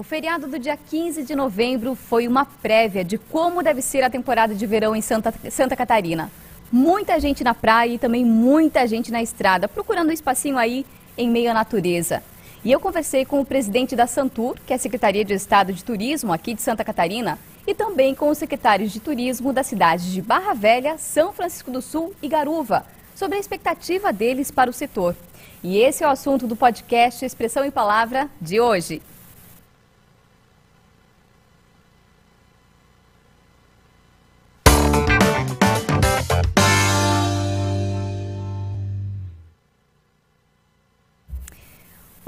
O feriado do dia 15 de novembro foi uma prévia de como deve ser a temporada de verão em Santa, Santa Catarina. Muita gente na praia e também muita gente na estrada, procurando um espacinho aí em meio à natureza. E eu conversei com o presidente da Santur, que é a Secretaria de Estado de Turismo aqui de Santa Catarina, e também com os secretários de turismo das cidades de Barra Velha, São Francisco do Sul e Garuva, sobre a expectativa deles para o setor. E esse é o assunto do podcast Expressão em Palavra de hoje.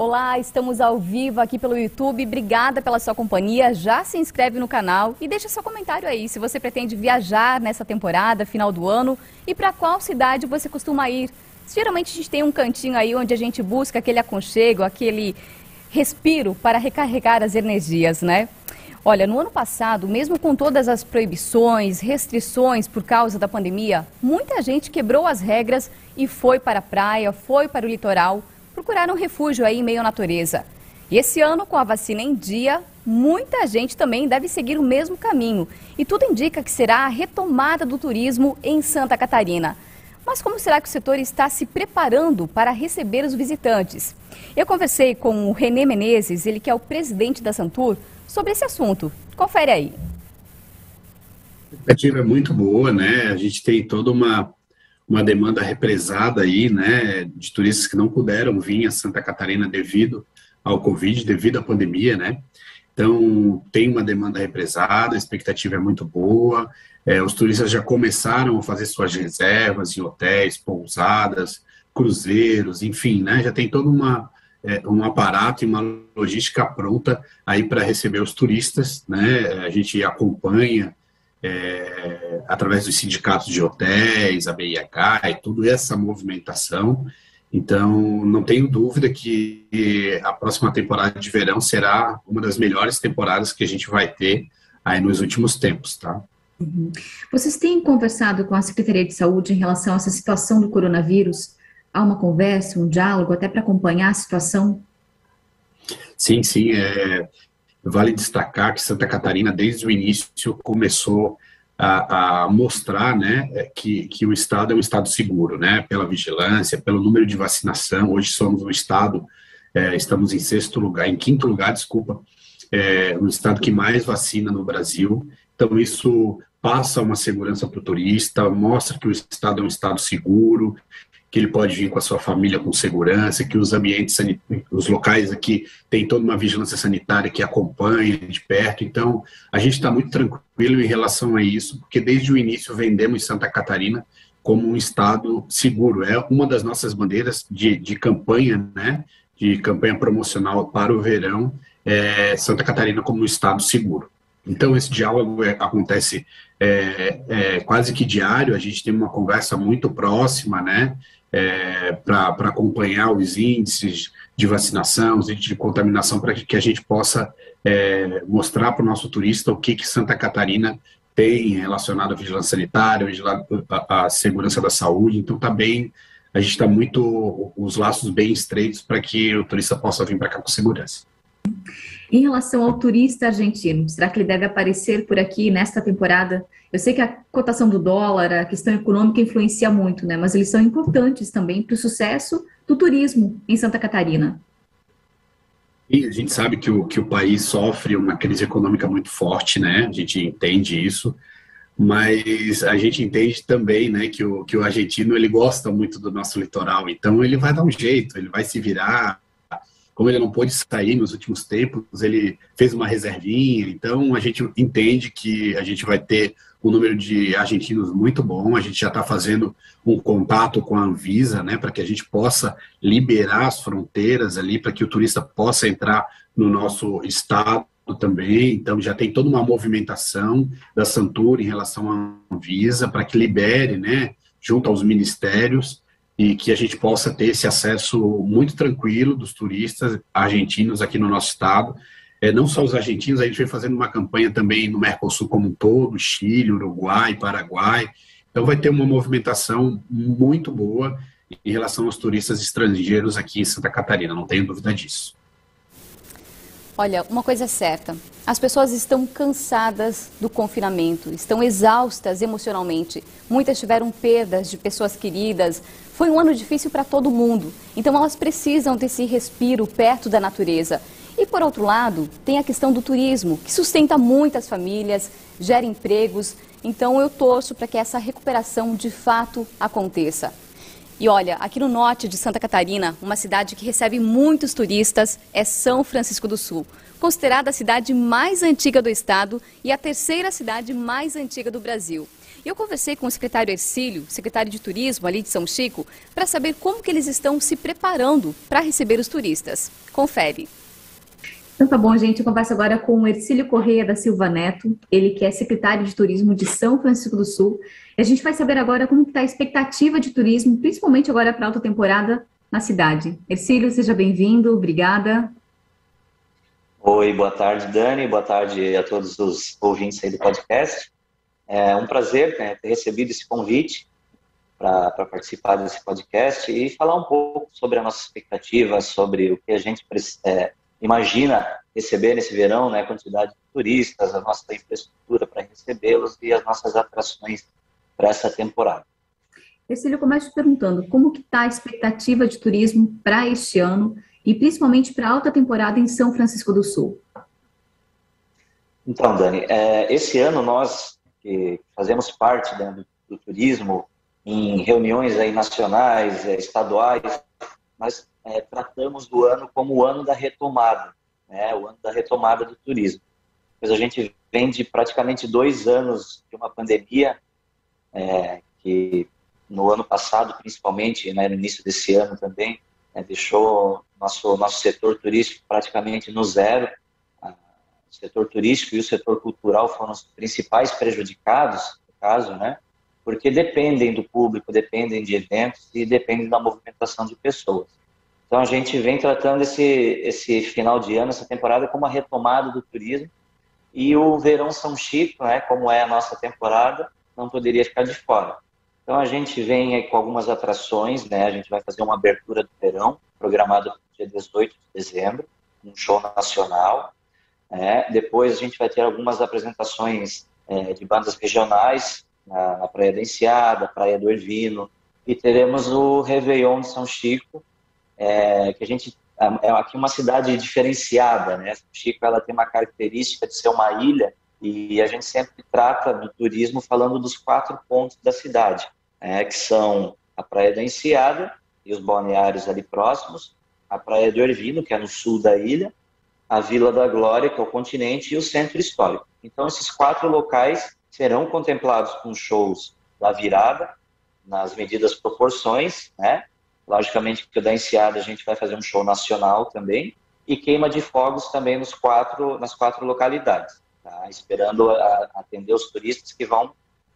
Olá, estamos ao vivo aqui pelo YouTube. Obrigada pela sua companhia. Já se inscreve no canal e deixa seu comentário aí se você pretende viajar nessa temporada, final do ano, e para qual cidade você costuma ir. Geralmente a gente tem um cantinho aí onde a gente busca aquele aconchego, aquele respiro para recarregar as energias, né? Olha, no ano passado, mesmo com todas as proibições, restrições por causa da pandemia, muita gente quebrou as regras e foi para a praia, foi para o litoral procurar um refúgio aí em meio à natureza. E esse ano, com a vacina em dia, muita gente também deve seguir o mesmo caminho. E tudo indica que será a retomada do turismo em Santa Catarina. Mas como será que o setor está se preparando para receber os visitantes? Eu conversei com o Renê Menezes, ele que é o presidente da Santur, sobre esse assunto. Confere aí. A expectativa é muito boa, né? A gente tem toda uma uma demanda represada aí, né, de turistas que não puderam vir a Santa Catarina devido ao Covid, devido à pandemia, né? Então, tem uma demanda represada, a expectativa é muito boa. É, os turistas já começaram a fazer suas reservas em hotéis, pousadas, cruzeiros, enfim, né? Já tem todo uma, é, um aparato e uma logística pronta aí para receber os turistas, né? A gente acompanha é, através dos sindicatos de hotéis, a BIH e toda essa movimentação. Então, não tenho dúvida que a próxima temporada de verão será uma das melhores temporadas que a gente vai ter aí nos últimos tempos, tá? Uhum. Vocês têm conversado com a Secretaria de Saúde em relação a essa situação do coronavírus? Há uma conversa, um diálogo, até para acompanhar a situação? Sim, sim. É, Vale destacar que Santa Catarina, desde o início, começou a, a, mostrar né, que, que o Estado é um Estado seguro, né, pela vigilância, pelo número de vacinação. Hoje somos um Estado, é, estamos em sexto lugar, em quinto lugar, desculpa, é, um Estado que mais vacina no Brasil. Então, isso passa uma segurança para o turista, mostra que o Estado é um Estado seguro, que ele pode vir com a sua família com segurança, que os ambientes, os locais aqui têm toda uma vigilância sanitária que acompanha de perto. Então, a gente está muito tranquilo em relação a isso, porque desde o início vendemos Santa Catarina como um estado seguro. É uma das nossas bandeiras de, de campanha, né, de campanha promocional para o verão, é Santa Catarina como um estado seguro. Então, esse diálogo é, acontece é, é, quase que diário, a gente tem uma conversa muito próxima, né? É, para acompanhar os índices de vacinação, os índices de contaminação, para que a gente possa é, mostrar para o nosso turista o que, que Santa Catarina tem relacionado à vigilância sanitária, à segurança da saúde. Então, está bem, a gente está muito, os laços bem estreitos para que o turista possa vir para cá com segurança. Em relação ao turista argentino, será que ele deve aparecer por aqui nesta temporada? Eu sei que a cotação do dólar, a questão econômica influencia muito, né? Mas eles são importantes também para o sucesso do turismo em Santa Catarina. E a gente sabe que o, que o país sofre uma crise econômica muito forte, né? A gente entende isso, mas a gente entende também, né, que o, que o argentino ele gosta muito do nosso litoral, então ele vai dar um jeito, ele vai se virar, como ele não pôde sair nos últimos tempos, ele fez uma reservinha, então a gente entende que a gente vai ter um número de argentinos muito bom, a gente já está fazendo um contato com a Anvisa, né, para que a gente possa liberar as fronteiras ali, para que o turista possa entrar no nosso estado também, então já tem toda uma movimentação da Santura em relação à Anvisa, para que libere, né, junto aos ministérios, e que a gente possa ter esse acesso muito tranquilo dos turistas argentinos aqui no nosso estado. É, não só os argentinos, a gente vem fazendo uma campanha também no Mercosul como um todo, Chile, Uruguai, Paraguai. Então vai ter uma movimentação muito boa em relação aos turistas estrangeiros aqui em Santa Catarina, não tenho dúvida disso. Olha, uma coisa é certa: as pessoas estão cansadas do confinamento, estão exaustas emocionalmente. Muitas tiveram perdas de pessoas queridas. Foi um ano difícil para todo mundo. Então elas precisam desse respiro perto da natureza. E por outro lado, tem a questão do turismo, que sustenta muitas famílias, gera empregos. Então eu torço para que essa recuperação de fato aconteça. E olha, aqui no norte de Santa Catarina, uma cidade que recebe muitos turistas é São Francisco do Sul, considerada a cidade mais antiga do estado e a terceira cidade mais antiga do Brasil. E eu conversei com o secretário Ercílio, secretário de Turismo ali de São Chico, para saber como que eles estão se preparando para receber os turistas. Confere. Então tá bom, gente. Eu converso agora com o Ercílio Correia da Silva Neto, ele que é secretário de Turismo de São Francisco do Sul. E a gente vai saber agora como está a expectativa de turismo, principalmente agora para a alta temporada na cidade. Ercílio, seja bem-vindo, obrigada. Oi, boa tarde, Dani, boa tarde a todos os ouvintes aí do podcast. É um prazer né, ter recebido esse convite para participar desse podcast e falar um pouco sobre a nossa expectativa, sobre o que a gente é, imagina receber nesse verão, né, a quantidade de turistas, a nossa infraestrutura para recebê-los e as nossas atrações para essa temporada. Cecília, eu começo perguntando como que está a expectativa de turismo para este ano e principalmente para a alta temporada em São Francisco do Sul. Então, Dani, é, esse ano nós que fazemos parte né, do, do, turismo em reuniões aí nacionais, é, estaduais, nós é, tratamos do ano como o ano da retomada, né, o ano da retomada do turismo. Pois a gente vem de praticamente dois anos de uma pandemia é, que no ano passado, principalmente, né, no início desse ano também, é, deixou nosso nosso setor turístico praticamente no zero. O setor turístico e o setor cultural foram os principais prejudicados, no caso, né? Porque dependem do público, dependem de eventos e dependem da movimentação de pessoas. Então a gente vem tratando esse, esse final de ano, essa temporada, como a retomada do turismo. E o Verão São Chico, né, como é a nossa temporada, não poderia ficar de fora. Então a gente vem com algumas atrações, né? A gente vai fazer uma abertura do verão, programada para dia 18 de dezembro, um show nacional. Né? Depois a gente vai ter algumas apresentações é, de bandas regionais na, na Praia da Enseada, Praia do Ervino, e teremos o Réveillon de São Chico, é, que a gente é, é aqui uma cidade diferenciada, né? Chico ela tem uma característica de ser uma ilha e a gente sempre trata do turismo falando dos quatro pontos da cidade, é, que são a Praia da Enseada e os balneários ali próximos, a Praia do Ervino, que é no sul da ilha, a Vila da Glória, que é o continente, e o Centro Histórico. Então, esses quatro locais serão contemplados com shows da virada, nas medidas proporções, né? Logicamente que da Enseada a gente vai fazer um show nacional também e queima de fogos também nos quatro, nas quatro localidades, tá? esperando a, atender os turistas que vão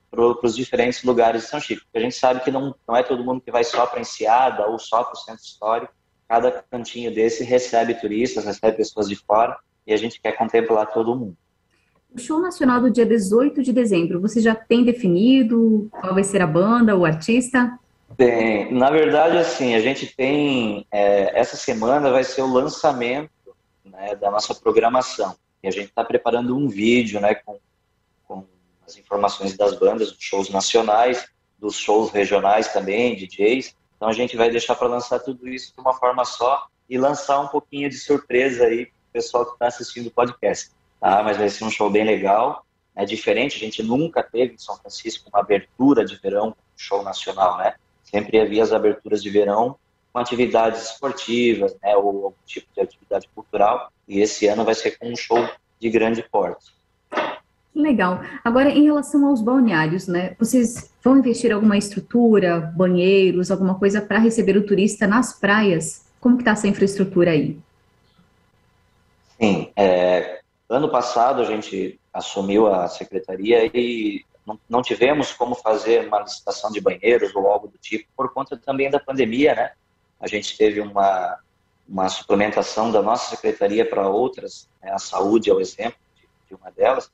para os diferentes lugares de São Chico. Porque a gente sabe que não, não é todo mundo que vai só para Enseada ou só para o Centro Histórico. Cada cantinho desse recebe turistas, recebe pessoas de fora e a gente quer contemplar todo mundo. O show nacional do dia 18 de dezembro, você já tem definido qual vai ser a banda, o artista? Tem. Na verdade, assim, a gente tem. É, essa semana vai ser o lançamento né, da nossa programação. E a gente está preparando um vídeo né, com, com as informações das bandas, dos shows nacionais, dos shows regionais também, DJs. Então a gente vai deixar para lançar tudo isso de uma forma só e lançar um pouquinho de surpresa aí para o pessoal que está assistindo o podcast. Tá? Mas vai ser um show bem legal. É diferente, a gente nunca teve em São Francisco uma abertura de verão, um show nacional, né? Sempre havia as aberturas de verão com atividades esportivas, né, ou algum tipo de atividade cultural, e esse ano vai ser com um show de grande porte. Legal. Agora, em relação aos balneários, né, vocês vão investir alguma estrutura, banheiros, alguma coisa para receber o turista nas praias? Como que está essa infraestrutura aí? Sim, é, ano passado a gente assumiu a secretaria e não, tivemos como fazer uma licitação de banheiros ou algo do tipo, por conta também da pandemia, né? A gente teve uma, uma suplementação da nossa secretaria para outras, né? a saúde é o exemplo de, de uma delas,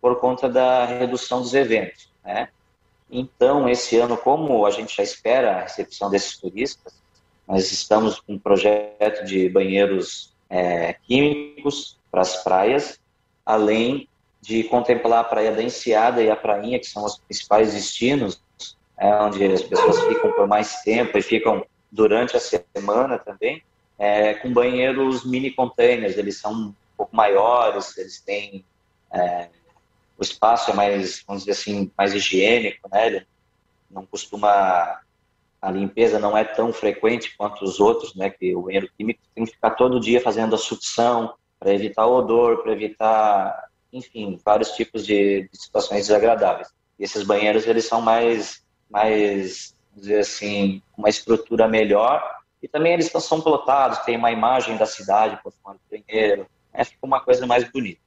por conta da redução dos eventos, né? Então, esse ano, como a gente já espera a recepção desses turistas, nós estamos com um projeto de banheiros é, químicos, para as praias, além de contemplar a Praia da Enseada e a Prainha, que são os principais destinos, é, onde as pessoas ficam por mais tempo e ficam durante a semana também, é, com banheiros mini containers, eles são um pouco maiores, eles têm é, o espaço é mais, vamos dizer assim, mais higiênico, né? Ele não costuma a limpeza não é tão frequente quanto os outros, né? Que o banheiro químico tem que ficar todo dia fazendo a sucção para evitar o odor, para evitar, enfim, vários tipos de, de, situações desagradáveis. E esses banheiros eles são mais, mais, dizer assim, uma estrutura melhor e também eles são plotados, tem uma imagem da cidade por fora do banheiro, né? fica uma coisa mais bonita.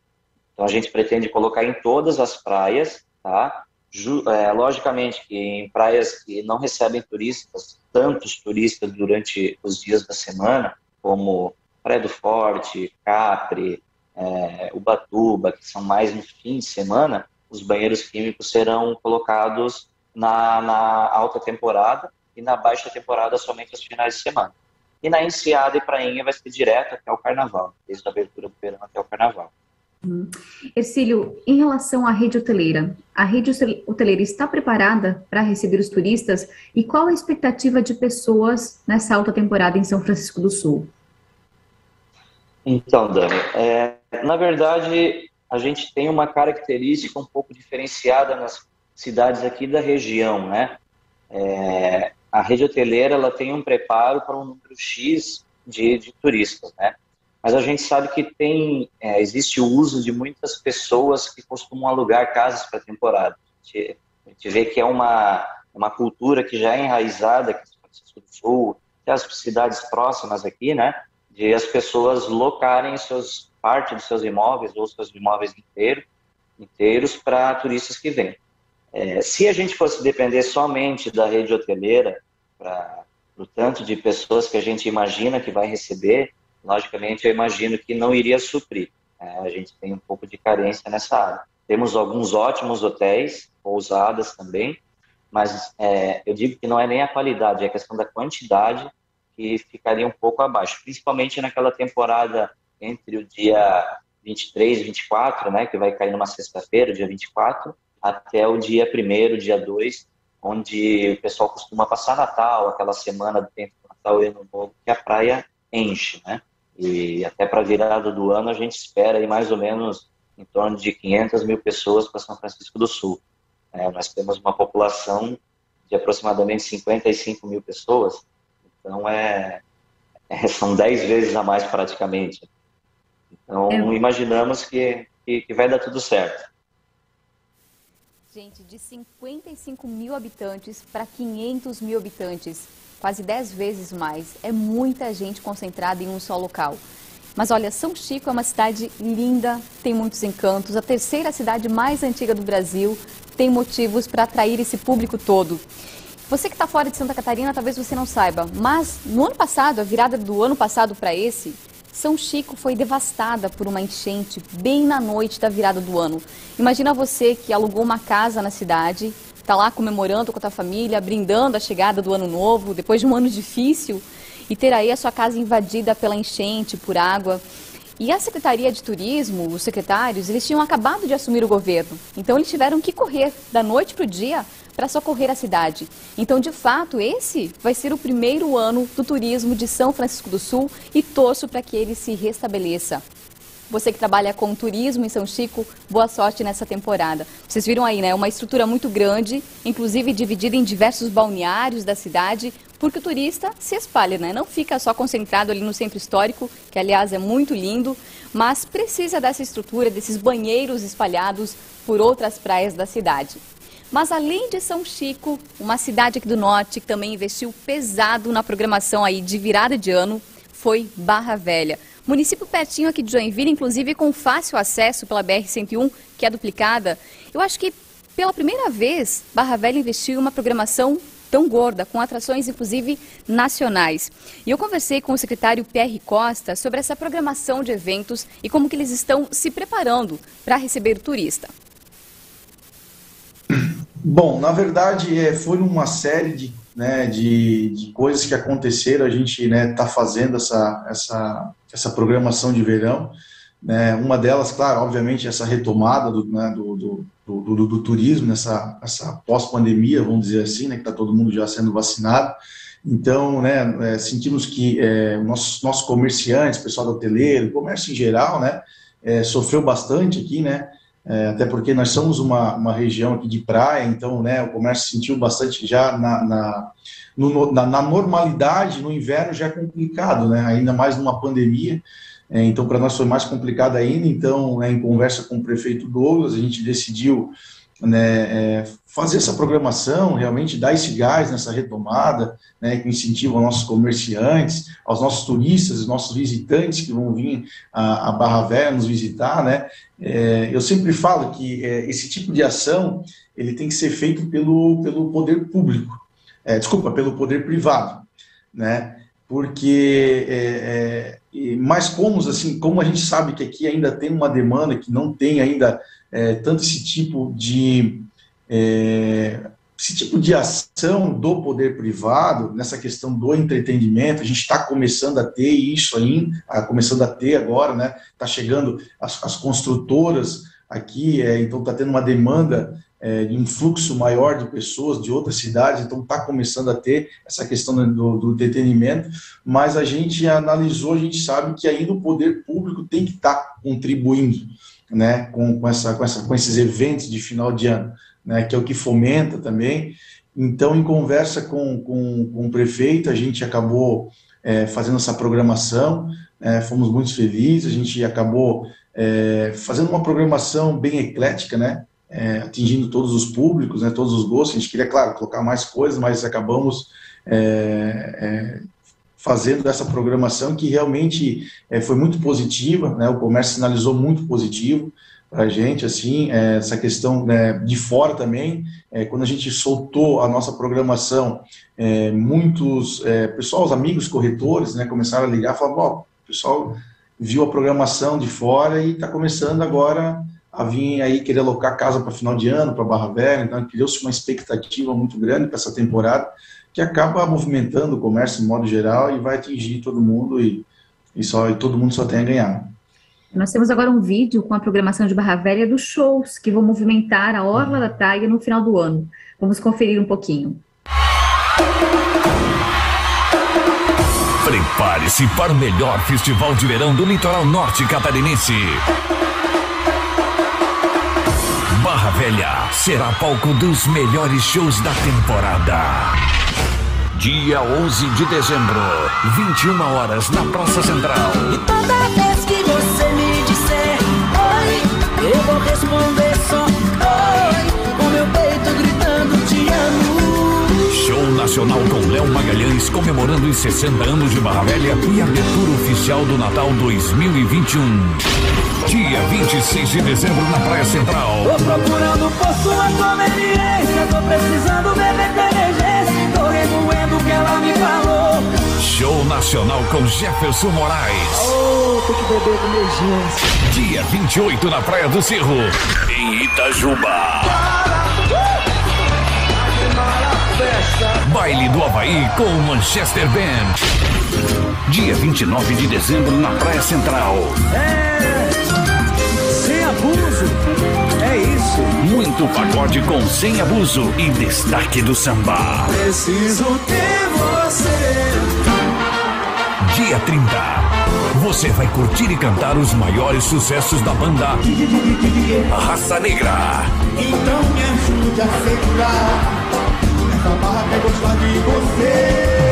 Então a gente pretende colocar em todas as praias, tá? É, logicamente que em praias que não recebem turistas, tantos turistas durante os dias da semana, como Praia do Forte, Capri, é, Ubatuba, que são mais no fim de semana, os banheiros químicos serão colocados na, na alta temporada e na baixa temporada somente aos finais de semana. E na enseada e prainha vai ser direto até o carnaval, desde a abertura do verão até o carnaval. Hum. Ercílio, em relação à rede hoteleira, a rede hoteleira está preparada para receber os turistas e qual a expectativa de pessoas nessa alta temporada em São Francisco do Sul? Então, Dani, é, na verdade, a gente tem uma característica um pouco diferenciada nas cidades aqui da região, né? É, a rede hoteleira ela tem um preparo para um número X de, de turistas, né? mas a gente sabe que tem é, existe o uso de muitas pessoas que costumam alugar casas para temporada. A gente, a gente vê que é uma, uma cultura que já é enraizada aqui no Sul, até as cidades próximas aqui, né? De as pessoas locarem seus, parte dos seus imóveis ou seus imóveis inteiros inteiros para turistas que vêm. É, se a gente fosse depender somente da rede hoteleira para o tanto de pessoas que a gente imagina que vai receber, logicamente eu imagino que não iria suprir. É, a gente tem um pouco de carência nessa área. Temos alguns ótimos hotéis, pousadas também, mas é, eu digo que não é nem a qualidade, é a questão da quantidade que ficaria um pouco abaixo, principalmente naquela temporada entre o dia 23 e 24, né, que vai cair numa sexta-feira, dia 24, até o dia 1 dia 2, onde o pessoal costuma passar Natal, aquela semana do tempo do Natal e Ano Novo, que a praia enche, né? E até para a virada do ano a gente espera aí mais ou menos em torno de 500 mil pessoas para São Francisco do Sul. É, nós temos uma população de aproximadamente 55 mil pessoas, então é, é são 10 vezes a mais praticamente. Então é. imaginamos que, que, que vai dar tudo certo. Gente, de 55 mil habitantes para 500 mil habitantes quase 10 vezes mais. É muita gente concentrada em um só local. Mas olha, São Chico é uma cidade linda, tem muitos encantos, a terceira cidade mais antiga do Brasil, tem motivos para atrair esse público todo. Você que está fora de Santa Catarina, talvez você não saiba, mas no ano passado, a virada do ano passado para esse, São Chico foi devastada por uma enchente bem na noite da virada do ano. Imagina você que alugou uma casa na cidade, está lá comemorando com a tua família, brindando a chegada do ano novo, depois de um ano difícil, e ter aí a sua casa invadida pela enchente, por água. E a Secretaria de Turismo, os secretários, eles tinham acabado de assumir o governo. Então eles tiveram que correr da noite para o dia para socorrer a cidade. Então, de fato, esse vai ser o primeiro ano do turismo de São Francisco do Sul e torço para que ele se restabeleça. Você que trabalha com turismo em São Chico, boa sorte nessa temporada. Vocês viram aí, né? Uma estrutura muito grande, inclusive dividida em diversos balneários da cidade, porque o turista se espalha, né? Não fica só concentrado ali no centro histórico, que aliás é muito lindo, mas precisa dessa estrutura, desses banheiros espalhados por outras praias da cidade. Mas além de São Chico, uma cidade aqui do norte que também investiu pesado na programação aí de virada de ano foi Barra Velha. Município pertinho aqui de Joinville, inclusive com fácil acesso pela BR-101, que é duplicada. Eu acho que pela primeira vez, Barra Velha investiu em uma programação tão gorda, com atrações inclusive nacionais. E eu conversei com o secretário Pierre Costa sobre essa programação de eventos e como que eles estão se preparando para receber o turista. Bom, na verdade, é, foi uma série de, né, de, de coisas que aconteceram. A gente está né, tá fazendo essa, essa essa programação de verão. Né? Uma delas, claro, obviamente, essa retomada do, né, do, do, do, do, turismo, nessa essa pós-pandemia, vamos dizer assim, né, que está todo mundo já sendo vacinado. Então, né, é, sentimos que é, nossos, nossos comerciantes, pessoal do hoteleiro, comércio em geral, né, é, sofreu bastante aqui, né, é, até porque nós somos uma, uma região aqui de praia, então, né, o comércio sentiu bastante já na, na, no, na, na normalidade, no inverno já é complicado, né, ainda mais numa pandemia, é, então, para nós foi mais complicado ainda. Então, né, em conversa com o prefeito Douglas, a gente decidiu né, é, fazer essa programação, realmente dar esse gás nessa retomada, né, que incentiva aos nossos comerciantes, aos nossos turistas, aos nossos visitantes que vão vir a, a Barra Velha nos visitar, né. É, eu sempre falo que é, esse tipo de ação ele tem que ser feito pelo, pelo poder público, é, desculpa, pelo poder privado, né, porque é, é, mais como assim, como a gente sabe que aqui ainda tem uma demanda que não tem ainda é, tanto esse tipo de é, esse tipo de ação do poder privado nessa questão do entretenimento, a gente está começando a ter isso aí, começando a ter agora, né? Está chegando as, as, construtoras aqui, é, então está tendo uma demanda é, um fluxo maior de pessoas de outras cidades, então está começando a ter essa questão do, do entretenimento, mas a gente analisou, a gente sabe que ainda o poder público tem que estar tá contribuindo né, com, com, essa, com, essa, com esses eventos de final de ano, né, que é o que fomenta também. Então, em conversa com, com, com o prefeito, a gente acabou é, fazendo essa programação, é, fomos muito felizes, a gente acabou é, fazendo uma programação bem eclética, né, é, atingindo todos os públicos, né, todos os gostos. A gente queria, claro, colocar mais coisas, mas acabamos é, é, fazendo essa programação que realmente é, foi muito positiva, né, o comércio sinalizou muito positivo para a gente, assim, é, essa questão né, de fora também, é, quando a gente soltou a nossa programação, muitos, pessoal, os amigos corretores, né, começaram a ligar, falaram, ó, o pessoal viu a programação de fora e está começando agora a vir aí querer alocar casa para final de ano, para Barra Velha, então criou-se uma expectativa muito grande para essa temporada, que acaba movimentando o comércio de modo geral e vai atingir todo mundo e, e, só, e todo mundo só tem a ganhar. Nós temos agora um vídeo com a programação de Barra Velha dos shows que vão movimentar a Orla da Praia no final do ano. Vamos conferir um pouquinho. Prepare-se para o melhor festival de verão do litoral norte catarinense. Barra Velha será palco dos melhores shows da temporada. Dia 11 de dezembro, 21 horas na Praça Central. E toda vez que você me disser oi, eu vou responder só oi, com meu peito gritando te amo. Show nacional com Léo Magalhães comemorando os 60 anos de Barra Velha e abertura oficial do Natal 2021. Dia 26 de dezembro na Praia Central. Tô procurando por sua conveniência, tô precisando beber com emergência, tô remoendo o que ela me falou. Show nacional com Jefferson Moraes. Oh, tem que beber com emergência. Dia 28 na Praia do Cerro, em Itajuba. Baile do Havaí com o Manchester Band. Dia 29 de dezembro na Praia Central. É, sem abuso, Muito pagode com sem abuso e destaque do samba. Preciso ter você. Dia 30. Você vai curtir e cantar os maiores sucessos da banda Raça Negra. Então me ajude a segurar. Essa barra quer gostar de você.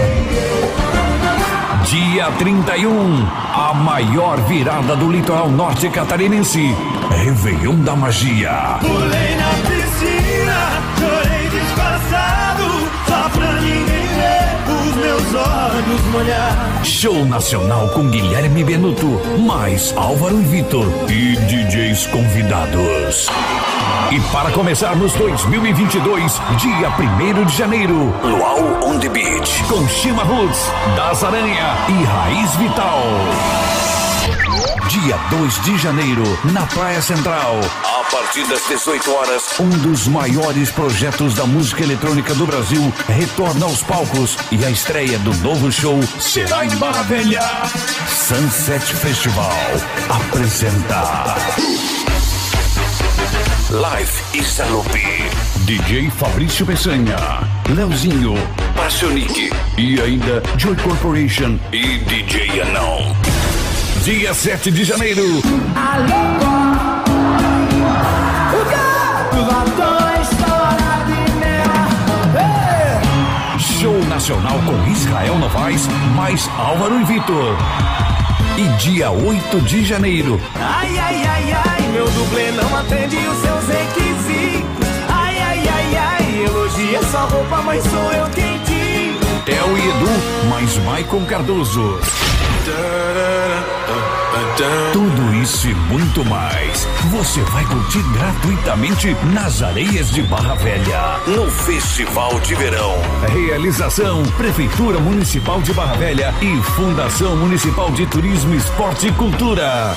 Dia 31, a maior virada do litoral norte catarinense. Réveillon da Magia. Pulei na piscina, chorei disfarçado, só pra ninguém ver os meus olhos molhar. Show nacional com Guilherme Benuto, mais Álvaro e Vitor e DJs convidados. E para começarmos 2022, dia 1 de janeiro, Luau on the Beach, com Shima Roots, Das Aranha e Raiz Vital. Dia 2 de janeiro, na Praia Central. A partir das 18 horas, um dos maiores projetos da música eletrônica do Brasil retorna aos palcos e a estreia do novo show será em Barra Velha. Sunset Festival apresenta Live e Salope. DJ Fabrício Peçanha, Leozinho, Passionic e ainda Joy Corporation e DJ Anão. Dia 7 de janeiro. Show nacional com Israel Novaes, mais Álvaro e Vitor. E dia 8 de janeiro, Ai, ai, ai, ai, meu dublê não atende os seus requisitos. Ai, ai, ai, ai, elogia sua roupa, mas sou eu quem digo. Theo e Edu, mais Maicon Cardoso. Tudo isso e muito mais você vai curtir gratuitamente nas areias de Barra Velha, no Festival de Verão. Realização: Prefeitura Municipal de Barra Velha e Fundação Municipal de Turismo, Esporte e Cultura.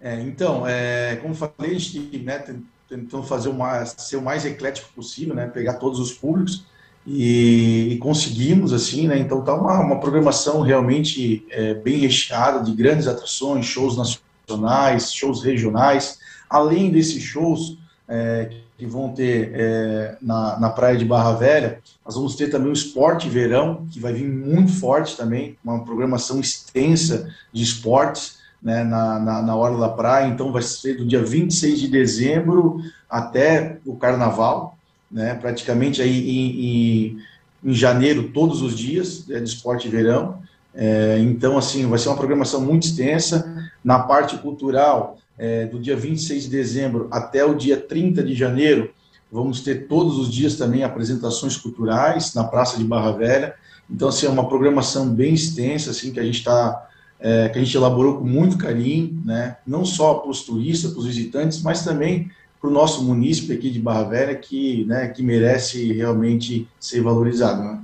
É, então, é, como falei, a gente né, tentou fazer mais, ser o mais eclético possível, né, pegar todos os públicos e, e conseguimos, assim, né, então tá uma, uma programação realmente é, bem recheada de grandes atrações, shows nacionais, shows regionais, além desses shows é, que vão ter é, na, na praia de Barra Velha, nós vamos ter também o Esporte Verão, que vai vir muito forte também, uma programação extensa de esportes, né, na, na, na hora da praia, então vai ser do dia 26 de dezembro até o carnaval, né, praticamente aí em, em, em janeiro todos os dias é, de esporte verão, É, então assim, vai ser uma programação muito extensa, na parte cultural, é, do dia 26 de dezembro até o dia 30 de janeiro, vamos ter todos os dias também apresentações culturais na Praça de Barra Velha, então assim, é uma programação bem extensa, assim, que a gente está é, que a gente elaborou com muito carinho, né? não só para os turistas, para os visitantes, mas também para o nosso munícipe aqui de Barra Velha, que, né, que merece realmente ser valorizado. Né?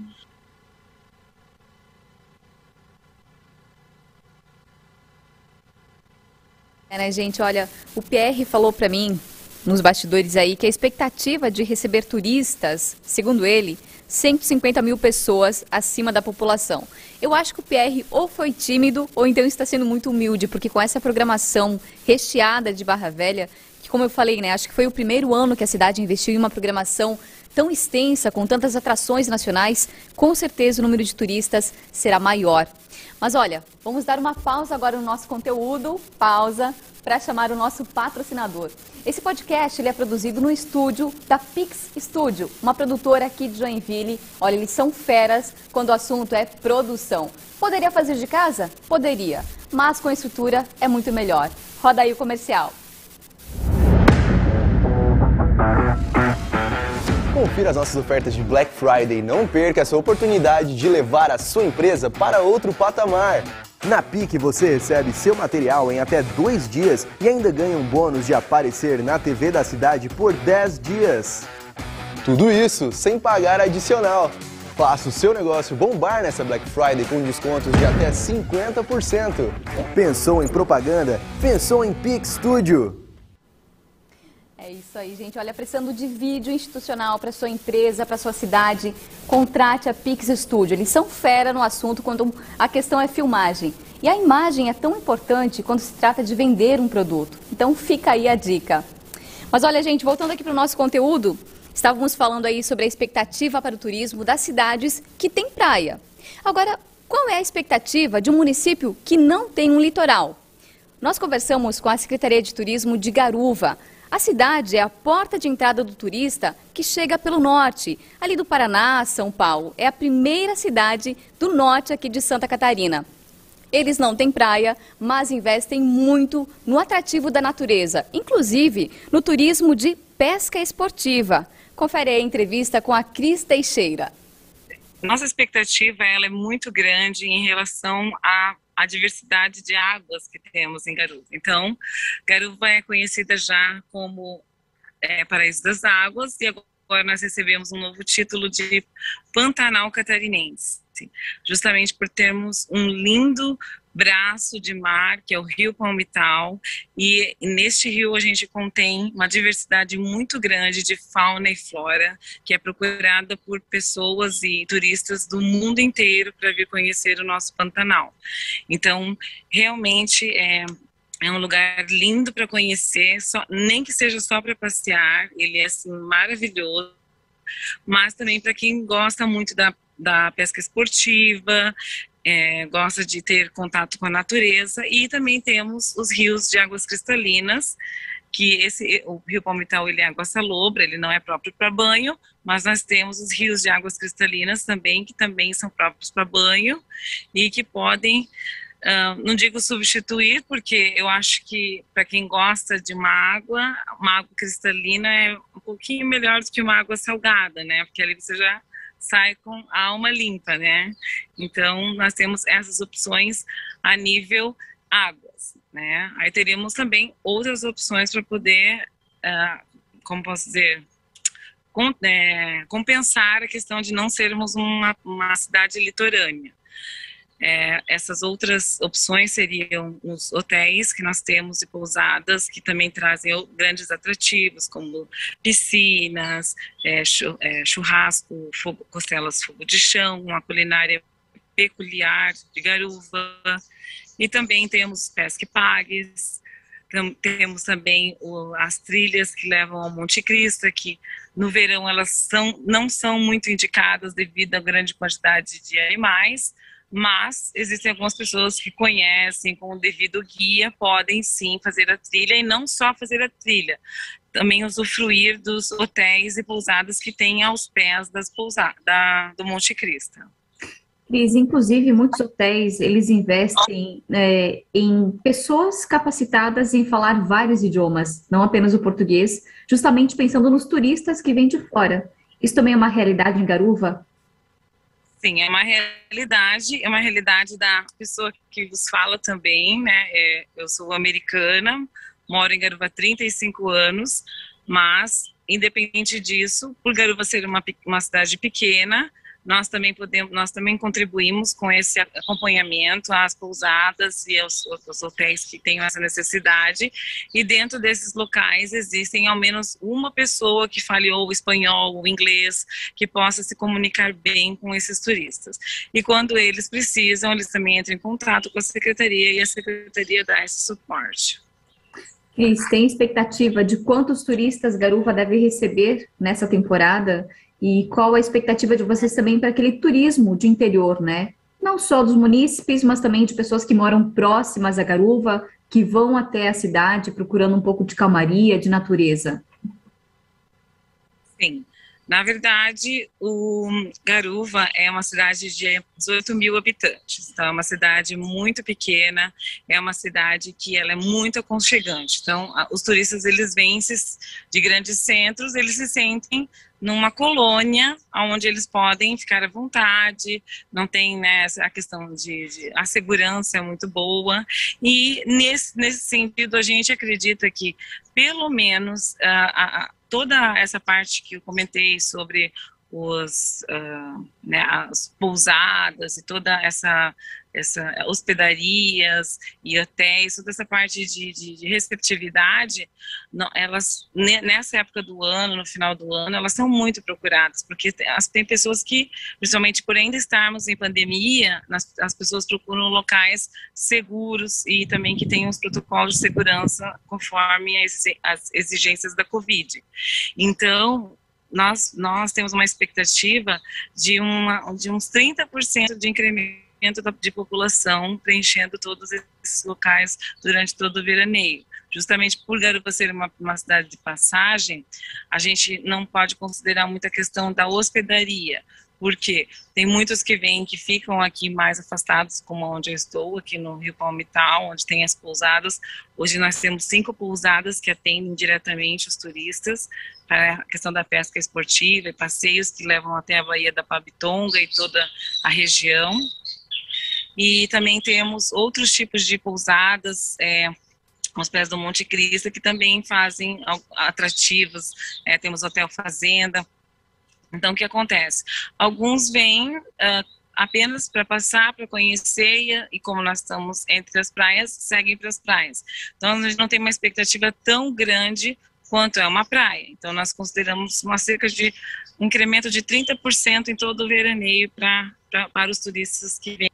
É, né, gente? Olha, o PR falou para mim nos bastidores aí que a expectativa de receber turistas, segundo ele, 150 mil pessoas acima da população. Eu acho que o PR ou foi tímido ou então está sendo muito humilde, porque com essa programação recheada de Barra Velha, como eu falei, né, acho que foi o primeiro ano que a cidade investiu em uma programação tão extensa, com tantas atrações nacionais, com certeza o número de turistas será maior. Mas olha, vamos dar uma pausa agora no nosso conteúdo, pausa, para chamar o nosso patrocinador. Esse podcast ele é produzido no estúdio da Pix Studio, uma produtora aqui de Joinville. Olha, eles são feras quando o assunto é produção. Poderia fazer de casa? Poderia, mas com estrutura é muito melhor. Roda aí o comercial. Confira as nossas ofertas de Black Friday e não perca essa oportunidade de levar a sua empresa para outro patamar. Na PIC você recebe seu material em até dois dias e ainda ganha um bônus de aparecer na TV da cidade por 10 dias. Tudo isso sem pagar adicional. Faça o seu negócio bombar nessa Black Friday com descontos de até 50%. Pensou em propaganda? Pensou em Pix Studio. É isso aí, gente. Olha, precisando de vídeo institucional para sua empresa, para sua cidade, contrate a Pix Studio. Eles são fera no assunto quando a questão é filmagem. E a imagem é tão importante quando se trata de vender um produto. Então fica aí a dica. Mas olha, gente, voltando aqui para o nosso conteúdo, estávamos falando aí sobre a expectativa para o turismo das cidades que têm praia. Agora, qual é a expectativa de um município que não tem um litoral? Nós conversamos com a Secretaria de Turismo de Garuva. A cidade é a porta de entrada do turista que chega pelo norte, ali do Paraná, São Paulo. É a primeira cidade do norte aqui de Santa Catarina. Eles não têm praia, mas investem muito no atrativo da natureza, inclusive no turismo de pesca esportiva. Confere a entrevista com a Cris Teixeira. Nossa expectativa ela é muito grande em relação à, à diversidade de águas que temos em Garuva. Então, Garuva é conhecida já como é, Paraíso das Águas e agora nós recebemos um novo título de Pantanal Catarinense. justamente por termos um lindo braço de mar, que é o Rio Palmital, e neste rio a gente contém uma diversidade muito grande de fauna e flora, que é procurada por pessoas e turistas do mundo inteiro para vir conhecer o nosso Pantanal. Então, realmente é, é um lugar lindo para conhecer, só, nem que seja só para passear, ele é assim, maravilhoso, mas também para quem gosta muito da, da pesca esportiva, é, gosta de ter contato com a natureza e também temos os rios de águas cristalinas, que esse o Rio Palmital ele é água salobra, ele não é próprio para banho, mas nós temos os rios de águas cristalinas também que também são próprios para banho e que podem Uh, não digo substituir, porque eu acho que para quem gosta de uma água, uma água cristalina é um pouquinho melhor do que uma água salgada, né? Porque ali você já sai com a alma limpa, né? Então, nós temos essas opções a nível águas, né? Aí teríamos também outras opções para poder, uh, como posso dizer, com, é, compensar a questão de não sermos uma, uma cidade litorânea. É, essas outras opções seriam os hotéis que nós temos e pousadas que também trazem grandes atrativos, como piscinas, é, é, churrasco, fogo, costelas fogo de chão, uma culinária peculiar de garuva, e também temos pesque pagues, temos também o, as trilhas que levam ao Monte Cristo, que no verão elas são, não são muito indicadas devido à grande quantidade de animais, mas existem algumas pessoas que conhecem com o devido guia, podem sim fazer a trilha e não só fazer a trilha, também usufruir dos hotéis e pousadas que tem aos pés das do Monte Cristo. Cris, inclusive muitos hotéis eles investem é, em pessoas capacitadas em falar vários idiomas, não apenas o português, justamente pensando nos turistas que vêm de fora. Isso também é uma realidade em Garuva? Sim, é uma realidade, é uma realidade da pessoa que vos fala também, né? É, eu sou americana, moro em Garuva há 35 anos, mas independente disso, por Garuva ser uma, uma cidade pequena, nós também podemos, nós também contribuímos com esse acompanhamento às pousadas e aos, aos hotéis que tenham essa necessidade. E dentro desses locais existem ao menos uma pessoa que fale ou espanhol ou inglês, que possa se comunicar bem com esses turistas. E quando eles precisam, eles também entram em contato com a secretaria e a secretaria dá esse suporte. Cris, tem expectativa de quantos turistas Garuva deve receber nessa temporada? E qual a expectativa de vocês também para aquele turismo de interior, né? Não só dos munícipes, mas também de pessoas que moram próximas à Garuva, que vão até a cidade procurando um pouco de calmaria, de natureza. Sim. Na verdade, o Garuva é uma cidade de 18 mil habitantes, então é uma cidade muito pequena, é uma cidade que ela é muito aconchegante. Então, os turistas eles vêm de grandes centros, eles se sentem numa colônia onde eles podem ficar à vontade, não tem né, a questão de, de, a segurança é muito boa e nesse, nesse sentido a gente acredita que pelo menos a, toda essa parte que eu comentei sobre os, uh, né, as pousadas e toda essa essa, hospedarias e hotéis, toda essa parte de, de, de receptividade, não, elas, nessa época do ano, no final do ano, elas são muito procuradas, porque tem, tem pessoas que, principalmente por ainda estarmos em pandemia, nas, as pessoas procuram locais seguros e também que tenham os protocolos de segurança conforme as, as exigências da Covid. Então, nós, nós temos uma expectativa de, uma, de uns 30% de incremento de população preenchendo todos esses locais durante todo o veraneio. Justamente por Garupa ser uma, uma cidade de passagem, a gente não pode considerar muita questão da hospedaria, porque tem muitos que vêm que ficam aqui mais afastados, como onde eu estou, aqui no Rio Palmital, onde tem as pousadas. Hoje nós temos cinco pousadas que atendem diretamente os turistas para a questão da pesca esportiva e passeios que levam até a Baía da Pabitonga e toda a região. E também temos outros tipos de pousadas, é, aos pés do Monte Cristo, que também fazem atrativos. É, temos Hotel Fazenda. Então, o que acontece? Alguns vêm uh, apenas para passar, para conhecer e, e, como nós estamos entre as praias, seguem para as praias. Então a gente não tem uma expectativa tão grande quanto é uma praia. Então nós consideramos uma cerca de um incremento de 30% em todo o veraneio pra, pra, para os turistas que vêm.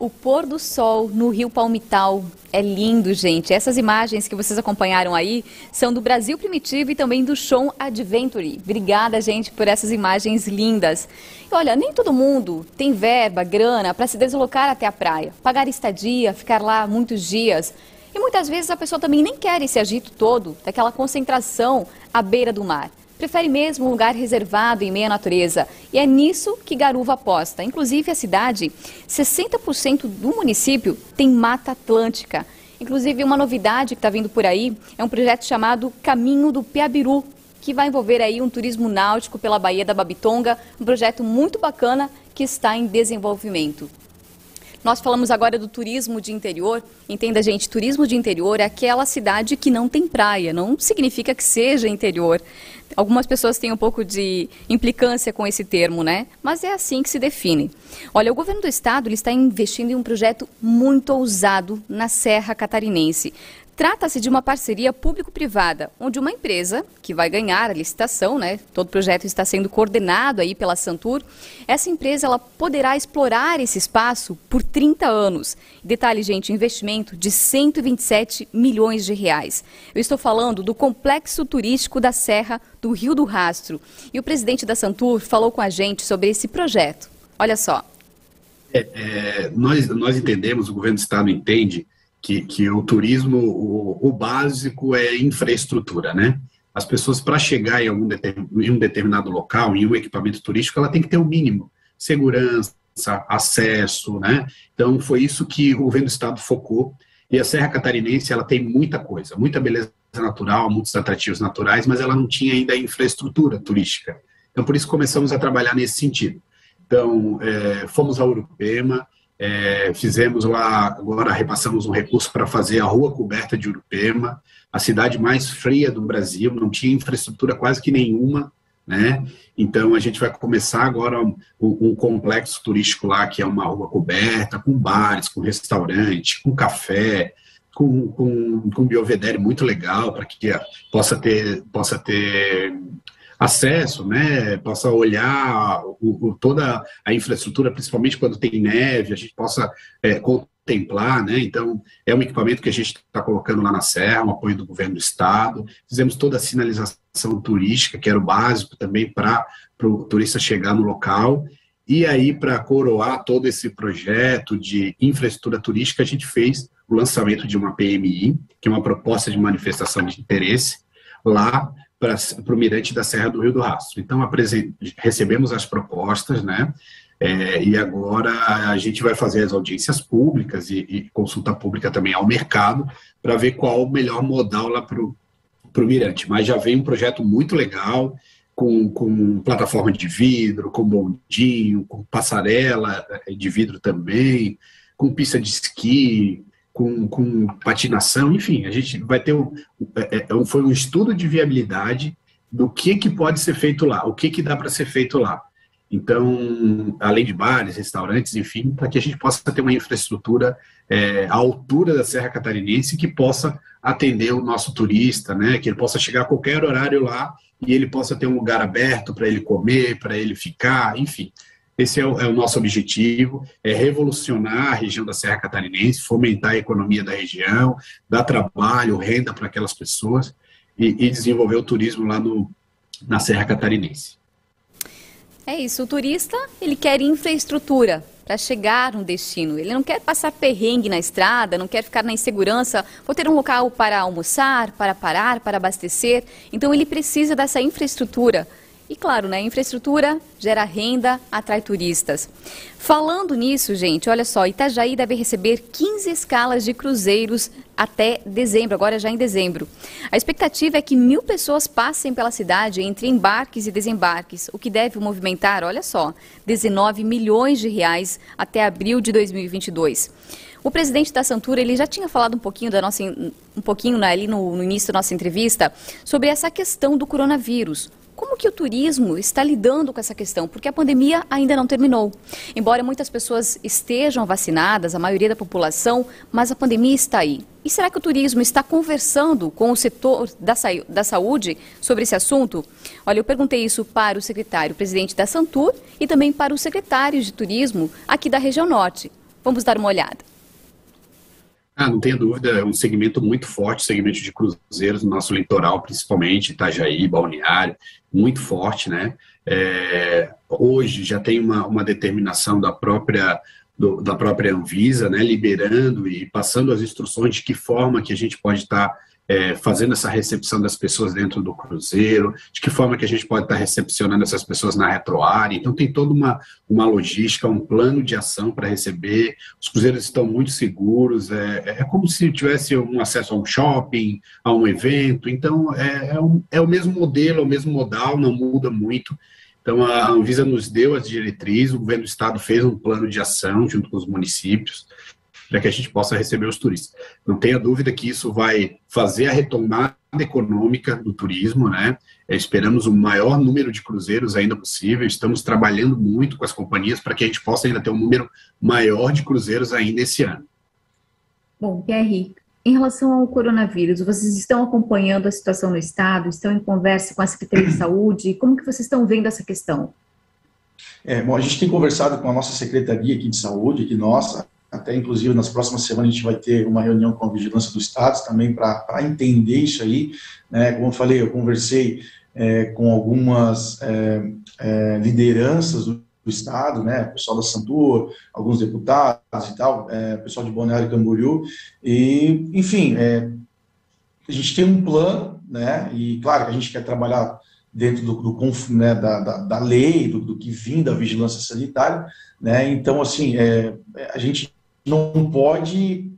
O pôr do sol no Rio Palmital é lindo, gente. Essas imagens que vocês acompanharam aí são do Brasil Primitivo e também do Show Adventure. Obrigada, gente, por essas imagens lindas. E olha, nem todo mundo tem verba, grana para se deslocar até a praia, pagar estadia, ficar lá muitos dias. E muitas vezes a pessoa também nem quer esse agito todo, daquela concentração à beira do mar prefere mesmo um lugar reservado em meia natureza. E é nisso que Garuva aposta. Inclusive, a cidade, 60% do município tem mata atlântica. Inclusive, uma novidade que está vindo por aí é um projeto chamado Caminho do Piabiru, que vai envolver aí um turismo náutico pela Baía da Babitonga, um projeto muito bacana que está em desenvolvimento. Nós falamos agora do turismo de interior. Entenda, gente, turismo de interior é aquela cidade que não tem praia, não significa que seja interior. Algumas pessoas têm um pouco de implicância com esse termo, né? Mas é assim que se define. Olha, o governo do estado ele está investindo em um projeto muito ousado na Serra Catarinense. Trata-se de uma parceria público-privada, onde uma empresa que vai ganhar a licitação, né? Todo o projeto está sendo coordenado aí pela Santur. Essa empresa ela poderá explorar esse espaço por 30 anos. Detalhe, gente, investimento de 127 milhões de reais. Eu estou falando do complexo turístico da Serra do Rio do Rastro. E o presidente da Santur falou com a gente sobre esse projeto. Olha só. É, é, nós, nós entendemos, o governo do estado entende que, que o turismo, o, o básico é infraestrutura, né? As pessoas, para chegar em, algum em um determinado local, em um equipamento turístico, ela tem que ter o mínimo. Segurança, acesso, né? Então, foi isso que o governo do estado focou. E a Serra Catarinense, ela tem muita coisa, muita beleza natural, muitos atrativos naturais, mas ela não tinha ainda infraestrutura turística. Então, por isso começamos a trabalhar nesse sentido. Então, é, fomos a Urupema, é, fizemos lá, agora repassamos um recurso para fazer a rua coberta de Urupema, a cidade mais fria do Brasil, não tinha infraestrutura quase que nenhuma, né? Então a gente vai começar agora um, um, complexo turístico lá, que é uma rua coberta, com bares, com restaurante, com café, com, com, com biovedere muito legal, para que possa ter, possa ter acesso, né, possa olhar o, o, toda a infraestrutura, principalmente quando tem neve, a gente possa é, contemplar, né, então é um equipamento que a gente está colocando lá na Serra, um apoio do governo do estado, fizemos toda a sinalização turística, que era o básico também para o turista chegar no local, e aí para coroar todo esse projeto de infraestrutura turística, a gente fez o lançamento de uma PMI, que é uma proposta de manifestação de interesse, lá para o mirante da Serra do Rio do Rastro. Então, recebemos as propostas, né? É, e agora a gente vai fazer as audiências públicas e, e consulta pública também ao mercado para ver qual o melhor modal lá para o Mirante. Mas já vem um projeto muito legal, com, com plataforma de vidro, com bondinho, com passarela de vidro também, com pista de esqui, com, com patinação, enfim, a gente vai ter um, é, é, é foi um estudo de viabilidade do que, que pode ser feito lá, o que, que dá para ser feito lá. Então, além de bares, restaurantes, enfim, para que a gente possa ter uma infraestrutura é, à altura da Serra Catarinense que possa atender o nosso turista, né? Que ele possa chegar a qualquer horário lá e ele possa ter um lugar aberto para ele comer, para ele ficar, enfim. Esse é o, é o, nosso objetivo, é revolucionar a região da Serra Catarinense, fomentar a economia da região, dar trabalho, renda para aquelas pessoas e, e, desenvolver o turismo lá no, na Serra Catarinense. É isso, o turista ele quer infraestrutura para chegar no destino. Ele não quer passar perrengue na estrada, não quer ficar na insegurança, vou ter um local para almoçar, para parar, para abastecer. Então ele precisa dessa infraestrutura e claro, né, infraestrutura gera renda, atrai turistas. Falando nisso, gente, olha só, Itajaí deve receber 15 escalas de cruzeiros até dezembro, agora já em dezembro. A expectativa é que mil pessoas passem pela cidade entre embarques e desembarques, o que deve movimentar, olha só, 19 milhões de reais até abril de 2022. O presidente da Santura ele já tinha falado um pouquinho da nossa um pouquinho né, ali no, no início da nossa entrevista sobre essa questão do coronavírus como que o turismo está lidando com essa questão? Porque a pandemia ainda não terminou. Embora muitas pessoas estejam vacinadas, a maioria da população, mas a pandemia está aí. E será que o turismo está conversando com o setor da, da saúde sobre esse assunto? Olha, eu perguntei isso para o secretário-presidente da Santur e também para o secretário de turismo aqui da região norte. Vamos dar uma olhada. Ah, não tenha dúvida, é um segmento muito forte, segmento de cruzeiros no nosso litoral, principalmente Itajaí, Balneário, muito forte, né? É, hoje já tem uma, uma determinação da própria do, da própria Anvisa, né, liberando e passando as instruções de que forma que a gente pode estar tá é, fazendo essa recepção das pessoas dentro do cruzeiro, de que forma que a gente pode estar recepcionando essas pessoas na retroárea. Então, tem toda uma, uma logística, um plano de ação para receber. Os cruzeiros estão muito seguros, é, é como se tivesse um acesso a um shopping, a um evento. Então, é, é, um, é o mesmo modelo, é o mesmo modal, não muda muito. Então, a Anvisa nos deu as diretrizes, o governo do estado fez um plano de ação junto com os municípios para que a gente possa receber os turistas. Não tenha dúvida que isso vai fazer a retomada econômica do turismo, né? É, esperamos o maior número de cruzeiros ainda possível, estamos trabalhando muito com as companhias para que a gente possa ainda ter um número maior de cruzeiros ainda esse ano. Bom, Pierre, em relação ao coronavírus, vocês estão acompanhando a situação no estado, estão em conversa com a Secretaria de Saúde, como que vocês estão vendo essa questão? É, bom, a gente tem conversado com a nossa secretaria aqui de saúde, aqui nossa, até inclusive nas próximas semanas a gente vai ter uma reunião com a Vigilância do Estado também para entender isso aí. Né? Como eu falei, eu conversei é, com algumas é, é, lideranças do, do, Estado, né? pessoal da Santur, alguns deputados e tal, é, pessoal de Balneário e Camboriú, e, enfim, é, a gente tem um plano, né? e claro que a gente quer trabalhar dentro do, do né, da, da, da, lei, do, do, que vim da vigilância sanitária, né? Então, assim, é, a gente não pode,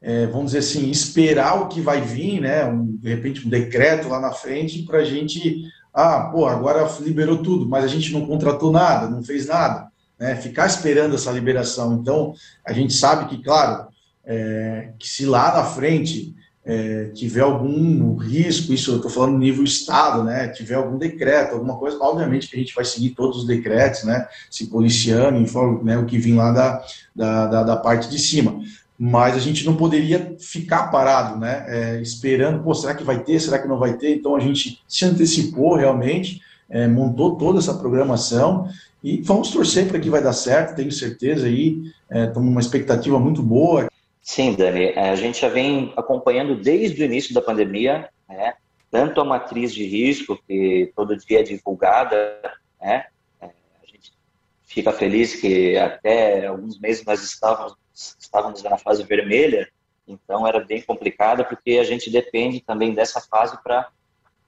é, vamos dizer assim, esperar o que vai vir, né? Um, de repente um decreto lá na frente para a gente, ah, pô, agora liberou tudo, mas a gente não contratou nada, não fez nada, né? Ficar esperando essa liberação. Então, a gente sabe que, claro, é, que se lá na frente é, tiver algum risco, isso eu estou falando nível Estado, né, tiver algum decreto, alguma coisa, obviamente que a gente vai seguir todos os decretos, né, se policiando, informa, né, o que vem lá da, da, da, parte de cima. Mas a gente não poderia ficar parado, né, é, esperando, pô, será que vai ter, será que não vai ter? Então a gente se antecipou realmente, é, montou toda essa programação e vamos torcer para que vai dar certo, tenho certeza aí, estamos é, numa expectativa muito boa. Sim, Dani, é, a gente já vem acompanhando desde o início da pandemia, né, tanto a matriz de risco, que todo dia é divulgada, né, é, a gente fica feliz que até alguns meses nós estávamos, estávamos na fase vermelha, então era bem complicado, porque a gente depende também dessa fase para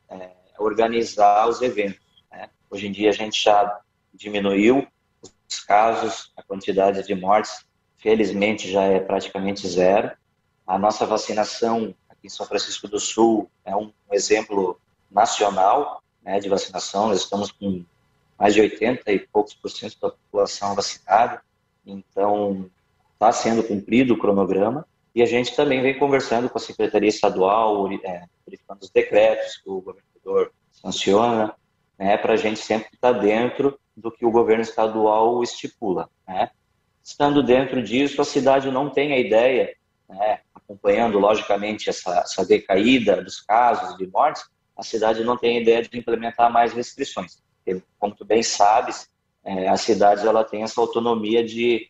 é, organizar os eventos. Né. Hoje em dia a gente já diminuiu os casos, a quantidade de mortes felizmente já é praticamente zero. A nossa vacinação aqui em São Francisco do Sul é um exemplo nacional né, de vacinação. Nós estamos com mais de 80 e poucos por cento da população vacinada. Então, está sendo cumprido o cronograma. E a gente também vem conversando com a Secretaria Estadual, é, verificando os decretos que o governador sanciona, né, para a gente sempre estar tá dentro do que o governo estadual estipula. Né? Estando dentro disso, a cidade não tem a ideia, né, acompanhando logicamente essa, essa decaída dos casos de mortes, a cidade não tem a ideia de implementar mais restrições. Porque, como tu bem sabes, é, a cidade ela tem essa autonomia de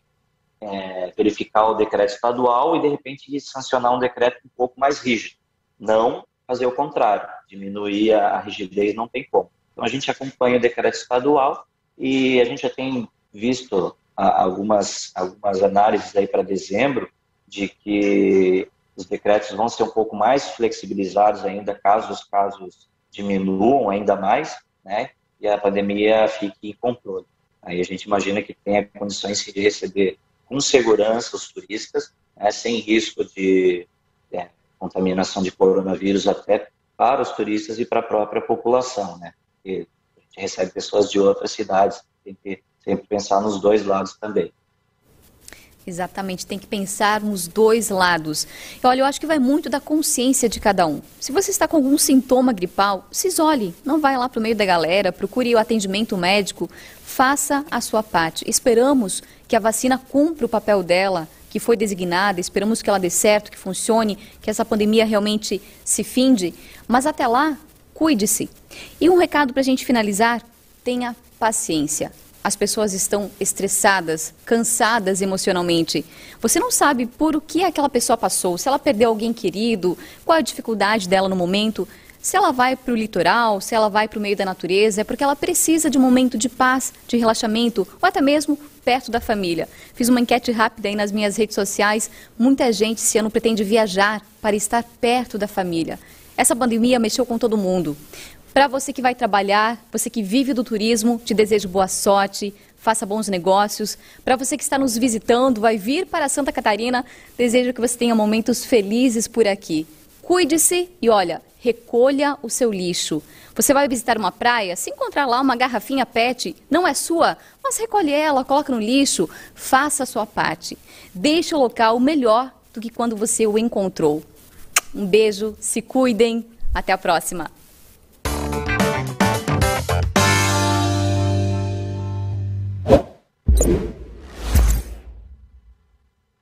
é, verificar o decreto estadual e de repente sancionar um decreto um pouco mais rígido. Não fazer o contrário, diminuir a rigidez não tem como. Então a gente acompanha o decreto estadual e a gente já tem visto algumas, algumas análises aí para dezembro de que os decretos vão ser um pouco mais flexibilizados ainda caso os casos diminuam ainda mais, né? E a pandemia fique em controle. Aí a gente imagina que tenha condições de receber com segurança os turistas, né, sem risco de é, contaminação de coronavírus até para os turistas e para a própria população, né? Porque a gente recebe pessoas de outras cidades, tem que sempre pensar nos dois lados também. Exatamente, tem que pensar nos dois lados. Olha, eu acho que vai muito da consciência de cada um. Se você está com algum sintoma gripal, se isole, não vai lá para o meio da galera, procure o atendimento médico, faça a sua parte. Esperamos que a vacina cumpra o papel dela, que foi designada, esperamos que ela dê certo, que funcione, que essa pandemia realmente se finde, mas até lá, cuide-se. E um recado para a gente finalizar: tenha paciência as pessoas estão estressadas, cansadas emocionalmente. Você não sabe por o que aquela pessoa passou, se ela perdeu alguém querido, qual a dificuldade dela no momento. Se ela vai para o litoral, se ela vai para o meio da natureza, é porque ela precisa de um momento de paz, de relaxamento, ou até mesmo perto da família. Fiz uma enquete rápida aí nas minhas redes sociais. Muita gente esse ano pretende viajar para estar perto da família. Essa pandemia mexeu com todo mundo. Para você que vai trabalhar, você que vive do turismo, te desejo boa sorte, faça bons negócios. Para você que está nos visitando, vai vir para Santa Catarina, desejo que você tenha momentos felizes por aqui. Cuide-se e olha, recolha o seu lixo. Você vai visitar uma praia, se encontrar lá uma garrafinha PET, não é sua, mas recolhe ela, coloca no lixo, faça a sua parte. Deixe o local melhor do que quando você o encontrou. Um beijo, se cuidem, até a próxima.